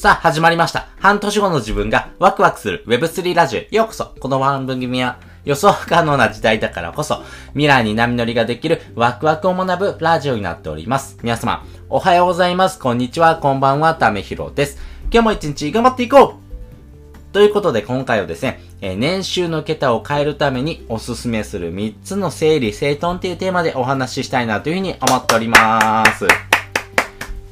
さあ、始まりました。半年後の自分がワクワクする Web3 ラジオへようこそ。この番組は予想不可能な時代だからこそ、未来に波乗りができるワクワクを学ぶラジオになっております。皆様、おはようございます。こんにちは。こんばんは。ためひろです。今日も一日頑張っていこうということで今回はですね、えー、年収の桁を変えるためにおすすめする3つの整理整頓っていうテーマでお話ししたいなというふうに思っております。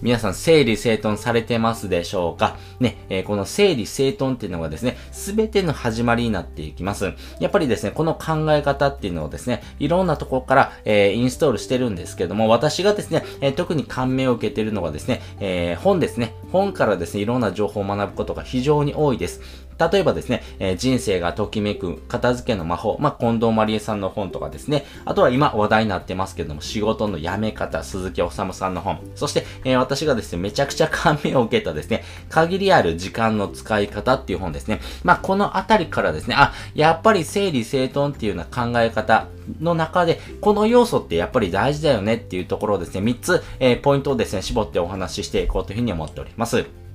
皆さん整理整頓されてますでしょうか？ね、えー、この整理整頓っていうのがですね、すべての始まりになっていきます。やっぱりですね、この考え方っていうのをですね、いろんなところから、えー、インストールしてるんですけども、私がですね、えー、特に感銘を受けてるのがですね、え本ですね。本からですね、いろんな情報を学ぶことが非常に多いです。例えばですね、えー、人生がときめく片付けの魔法、まあ、近藤まりえさんの本とかですね、あとは今話題になってますけども、仕事の辞め方、鈴木治さんの本、そして、えー、私がですね、めちゃくちゃ感銘を受けたですね、限りある時間の使い方っていう本ですね。まあ、このあたりからですね、あ、やっぱり整理整頓っていうような考え方の中で、この要素ってやっぱり大事だよねっていうところをですね、3つ、えー、ポイントをですね、絞ってお話ししていこうというふうに思っております。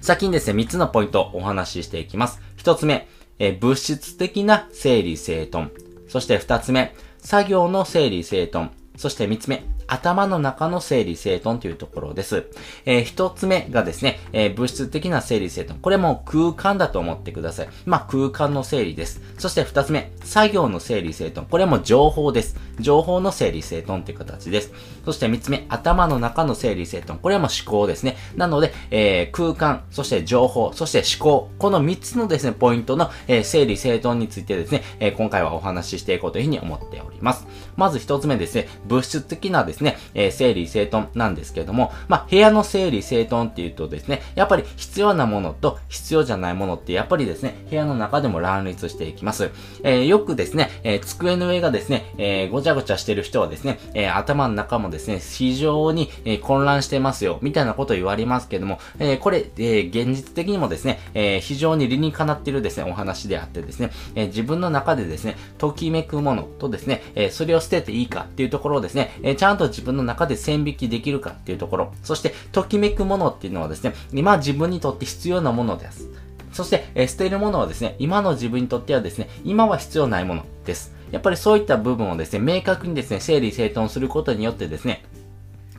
先にですね、3つのポイントをお話ししていきます。1つ目、え物質的な整理整頓。そして2つ目、作業の整理整頓。そして3つ目、頭の中の整理整頓というところです。えー、一つ目がですね、えー、物質的な整理整頓。これも空間だと思ってください。まあ、空間の整理です。そして二つ目、作業の整理整頓。これも情報です。情報の整理整頓という形です。そして三つ目、頭の中の整理整頓。これも思考ですね。なので、えー、空間、そして情報、そして思考。この三つのですね、ポイントの、え、整理整頓についてですね、え、今回はお話ししていこうというふうに思っております。まず一つ目ですね、物質的なですね、ですね、えー、整理整頓なんですけれども、まあ、部屋の整理整頓っていうとですね、やっぱり必要なものと必要じゃないものってやっぱりですね、部屋の中でも乱立していきます。えー、よくですね、えー、机の上がですね、えー、ごちゃごちゃしてる人はですね、えー、頭の中もですね、非常に、えー、混乱してますよ、みたいなことを言われますけども、えー、これ、えー、現実的にもですね、えー、非常に理にかなっているですね、お話であってですね、えー、自分の中でですね、ときめくものとですね、えー、それを捨てていいかっていうところをですね、えー、ちゃんと自分の中で線引きできるかっていうところ、そして、ときめくものっていうのはですね、今自分にとって必要なものです。そして、え捨てるものはですね、今の自分にとってはですね、今は必要ないものです。やっぱりそういった部分をですね、明確にですね、整理整頓することによってですね、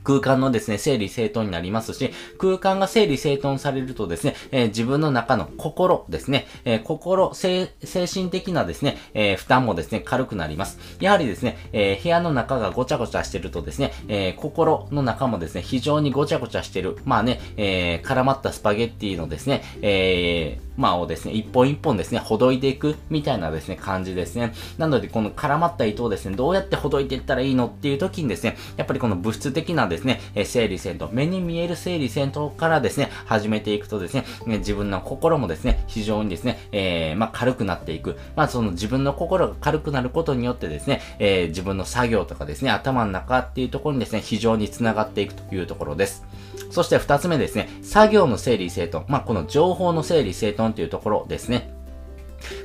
空間のですね、整理整頓になりますし、空間が整理整頓されるとですね、えー、自分の中の心ですね、えー、心、精神的なですね、えー、負担もですね、軽くなります。やはりですね、え部屋の中がごちゃごちゃしてるとですね、え心の中もですね、非常にごちゃごちゃしてる。まあね、え絡まったスパゲッティのですね、えまあをですね、一本一本ですね、ほどいていくみたいなですね、感じですね。なので、この絡まった糸をですね、どうやってほどいていったらいいのっていう時にですね、やっぱりこの物質的なですね、え整理戦闘、目に見える整理戦闘からですね、始めていくとですね、自分の心もですね、非常にですね、えー、まあ、軽くなっていく。まあ、その自分の心が軽くなることによってですね、えー、自分の作業とかですね、頭の中っていうところにですね、非常に繋がっていくというところです。そして二つ目ですね、作業の整理整頓。まあ、この情報の整理整頓というところですね。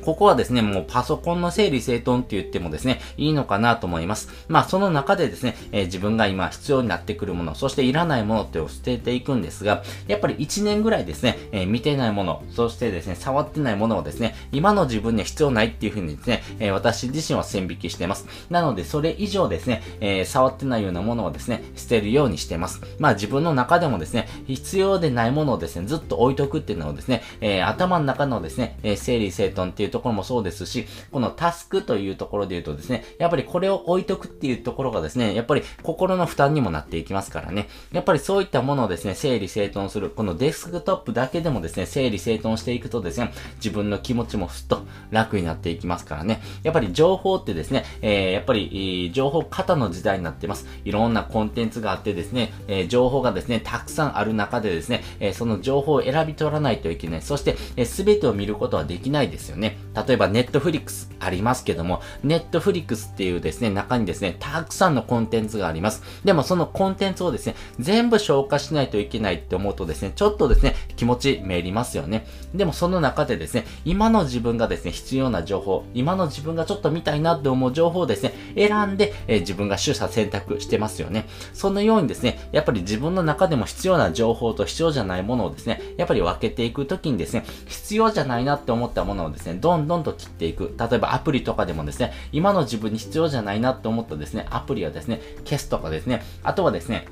ここはですね、もうパソコンの整理整頓って言ってもですね、いいのかなと思います。まあその中でですね、えー、自分が今必要になってくるもの、そしていらないものってを捨てていくんですが、やっぱり1年ぐらいですね、えー、見てないもの、そしてですね、触ってないものをですね、今の自分には必要ないっていうふうにですね、えー、私自身は線引きしてます。なので、それ以上ですね、え触ってないようなものをですね、捨てるようにしてます。まあ自分の中でもですね、必要でないものをですね、ずっと置いとくっていうのをですね、え頭の中のですね、え整理整頓っていうところもそうですし、このタスクというところで言うとですね、やっぱりこれを置いとくっていうところがですね、やっぱり心の負担にもなっていきますからね。やっぱりそういったものをですね、整理整頓する。このデスクトップだけでもですね、整理整頓していくとですね、自分の気持ちもふっと楽になっていきますからね。やっぱり情報ってですね、えー、やっぱり、情報型の時代になってます。いろんなコンテンツがあってですね、えー、情報がですね、たくさんある中でですね、えー、その情報を選び取らないといけない。そして、す、え、べ、てを見ることはできないですよね。よね。例えばネットフリックスありますけども、ネットフリックスっていうですね、中にですね、たくさんのコンテンツがあります。でもそのコンテンツをですね、全部消化しないといけないって思うとですね、ちょっとですね、気持ちめりますよね。でもその中でですね、今の自分がですね、必要な情報、今の自分がちょっと見たいなって思う情報をですね、選んで、えー、自分が取捨選択してますよね。そのようにですね、やっぱり自分の中でも必要な情報と必要じゃないものをですね、やっぱり分けていくときにですね、必要じゃないなって思ったものをですね、どんどんと切っていく。例えばアプリとかでもですね、今の自分に必要じゃないなって思ったですね、アプリはですね、消すとかですね、あとはですね、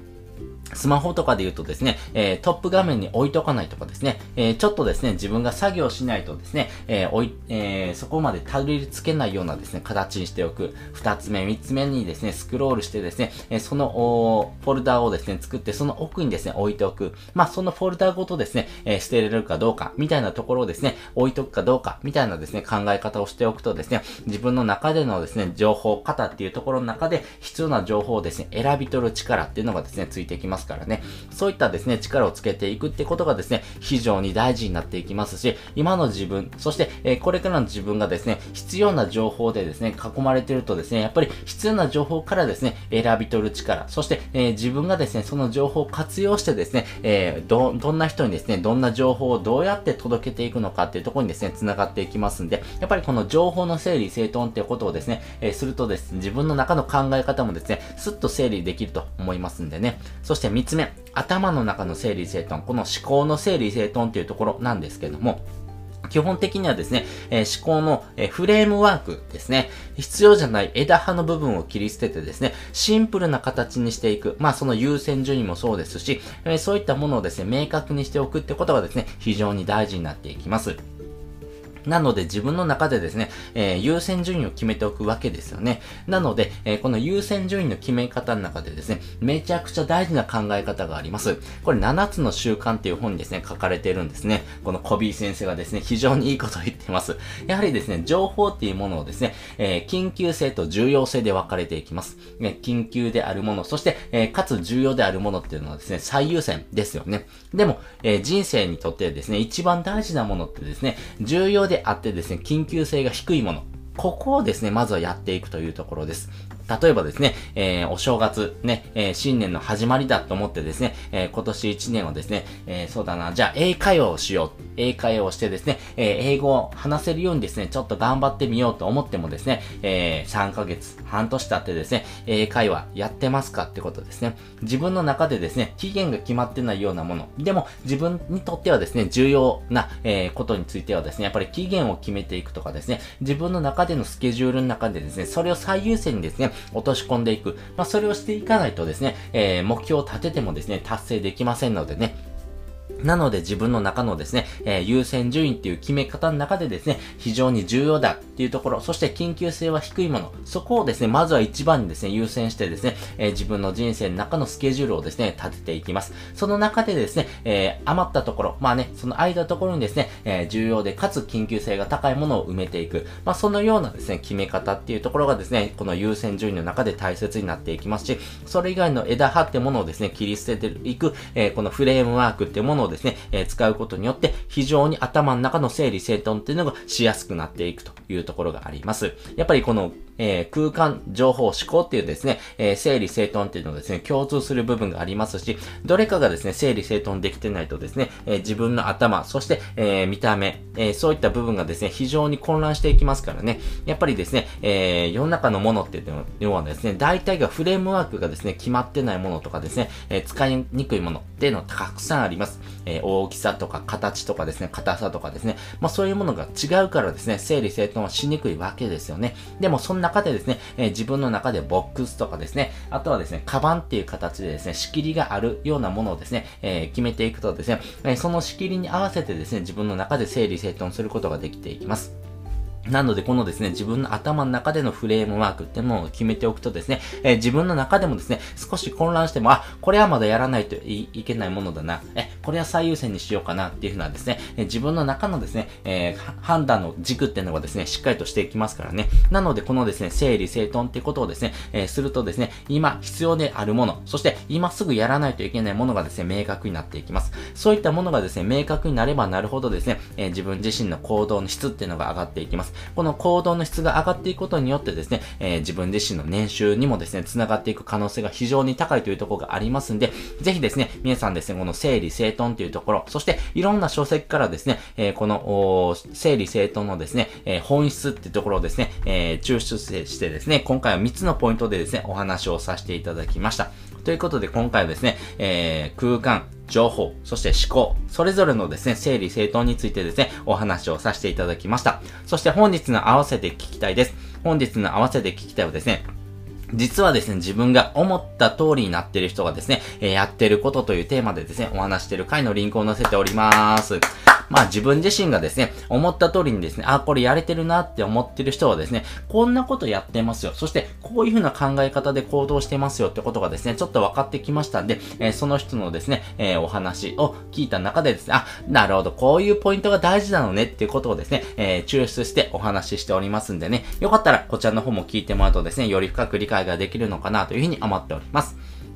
スマホとかで言うとですね、えー、トップ画面に置いとかないとかですね、えー、ちょっとですね、自分が作業しないとですね、えー、おい、えー、そこまでたどり着けないようなですね、形にしておく。二つ目、三つ目にですね、スクロールしてですね、えー、その、おフォルダをですね、作って、その奥にですね、置いておく。まあ、そのフォルダごとですね、えー、捨てれるかどうか、みたいなところをですね、置いとくかどうか、みたいなですね、考え方をしておくとですね、自分の中でのですね、情報型っていうところの中で、必要な情報をですね、選び取る力っていうのがですね、ついてきますからね。そういったですね、力をつけていくってことがですね、非常に大事になっていきますし、今の自分、そして、えー、これからの自分がですね、必要な情報でですね、囲まれてるとですね、やっぱり必要な情報からですね、選び取る力、そして、えー、自分がですね、その情報を活用してですね、えー、ど、どんな人にですね、どんな情報をどうやって届けていくのかっていうところにですね、繋がっていきますんで、やっぱりこの情報の整理整頓っていうことをですね、えするとですね、自分の中の考え方もですね、スッと整理できると思いますんでね。そして3つ目、頭の中の整理整頓、この思考の整理整頓っていうところなんですけども、基本的にはですね、えー、思考の、えー、フレームワークですね。必要じゃない枝葉の部分を切り捨ててですね、シンプルな形にしていく。まあその優先順位もそうですし、えー、そういったものをですね、明確にしておくってことがですね、非常に大事になっていきます。なので自分の中でですね、えー、優先順位を決めておくわけですよね。なので、えー、この優先順位の決め方の中でですね、めちゃくちゃ大事な考え方があります。これ7つの習慣っていう本にですね、書かれているんですね。このコビー先生がですね、非常にいいことを言っています。やはりですね、情報っていうものをですね、えー、緊急性と重要性で分かれていきます。ね、緊急であるもの、そして、えかつ重要であるものっていうのはですね、最優先ですよね。でも、え人生にとってですね、一番大事なものってですね、重要でであってですね、緊急性が低いもの。ここをですね、まずはやっていくというところです。例えばですね、えー、お正月、ね、えー、新年の始まりだと思ってですね、えー、今年1年をですね、えそうだな、じゃあ英会話をしよう。英会話をしてですね、え英語を話せるようにですね、ちょっと頑張ってみようと思ってもですね、え3ヶ月、半年経ってですね、英会話やってますかってことですね。自分の中でですね、期限が決まってないようなもの。でも、自分にとってはですね、重要な、えことについてはですね、やっぱり期限を決めていくとかですね、自分の中でのスケジュールの中でですね、それを最優先にですね、落とし込んでいく。まあ、それをしていかないとですね、えー、目標を立ててもですね、達成できませんのでね、なので自分の中のですね、えー、優先順位っていう決め方の中でですね、非常に重要だっていうところ、そして緊急性は低いもの、そこをですね、まずは一番にですね、優先してですね、えー、自分の人生の中のスケジュールをですね、立てていきます。その中でですね、えー、余ったところ、まあね、その間のところにですね、え重要でかつ緊急性が高いものを埋めていく。まあそのようなですね、決め方っていうところがですね、この優先順位の中で大切になっていきますし、それ以外の枝葉ってものをですね、切り捨てていく、えこのフレームワークってものをですね、ですねえー、使うことによって非常に頭の中の整理整頓っていうのがしやすくなっていくというところがあります。やっぱりこのえー、空間、情報、思考っていうですね、えー、整理整頓っていうのですね、共通する部分がありますし、どれかがですね、整理整頓できてないとですね、えー、自分の頭、そして、え見た目、えそういった部分がですね、非常に混乱していきますからね、やっぱりですね、え世の中のものっていうのはですね、大体がフレームワークがですね、決まってないものとかですね、え使いにくいものっていうのはたくさんあります。え大きさとか形とかですね、硬さとかですね、まあそういうものが違うからですね、整理整頓はしにくいわけですよね。でもその中でですね、えー、自分の中でボックスとかですね、あとはですね、カバンっていう形でですね、仕切りがあるようなものをですね、えー、決めていくとですね、えその仕切りに合わせてですね、自分の中で整理整頓することができていきます。なので、このですね、自分の頭の中でのフレームワークっていうのを決めておくとですね、えー、自分の中でもですね、少し混乱しても、あ、これはまだやらないといけないものだな、え、これは最優先にしようかなっていうふうなですね、えー、自分の中のですね、えー、判断の軸っていうのがですね、しっかりとしていきますからね。なので、このですね、整理整頓ってことをですね、えするとですね、今必要であるもの、そして今すぐやらないといけないものがですね、明確になっていきます。そういったものがですね、明確になればなるほどですね、え自分自身の行動の質っていうのが上がっていきます。この行動の質が上がっていくことによってですね、えー、自分自身の年収にもですね、繋がっていく可能性が非常に高いというところがありますんで、ぜひですね、皆さんですね、この整理整頓というところ、そしていろんな書籍からですね、えー、この、整理整頓のですね、えー、本質っていうところをですね、え、抽出してですね、今回は3つのポイントでですね、お話をさせていただきました。ということで今回はですね、え、空間、情報、そして思考、それぞれのですね、整理整頓についてですね、お話をさせていただきました。そして本日の合わせて聞きたいです。本日の合わせて聞きたいはですね、実はですね、自分が思った通りになっている人がですね、えー、やってることというテーマでですね、お話している回のリンクを載せております。まあ自分自身がですね、思った通りにですね、あ、これやれてるなって思ってる人はですね、こんなことやってますよ。そして、こういう風な考え方で行動してますよってことがですね、ちょっと分かってきましたんで、えー、その人のですね、えー、お話を聞いた中でですね、あ、なるほど、こういうポイントが大事なのねっていうことをですね、えー、抽出してお話ししておりますんでね、よかったらこちらの方も聞いてもらうとですね、より深く理解ができるのかなというふうに思っております。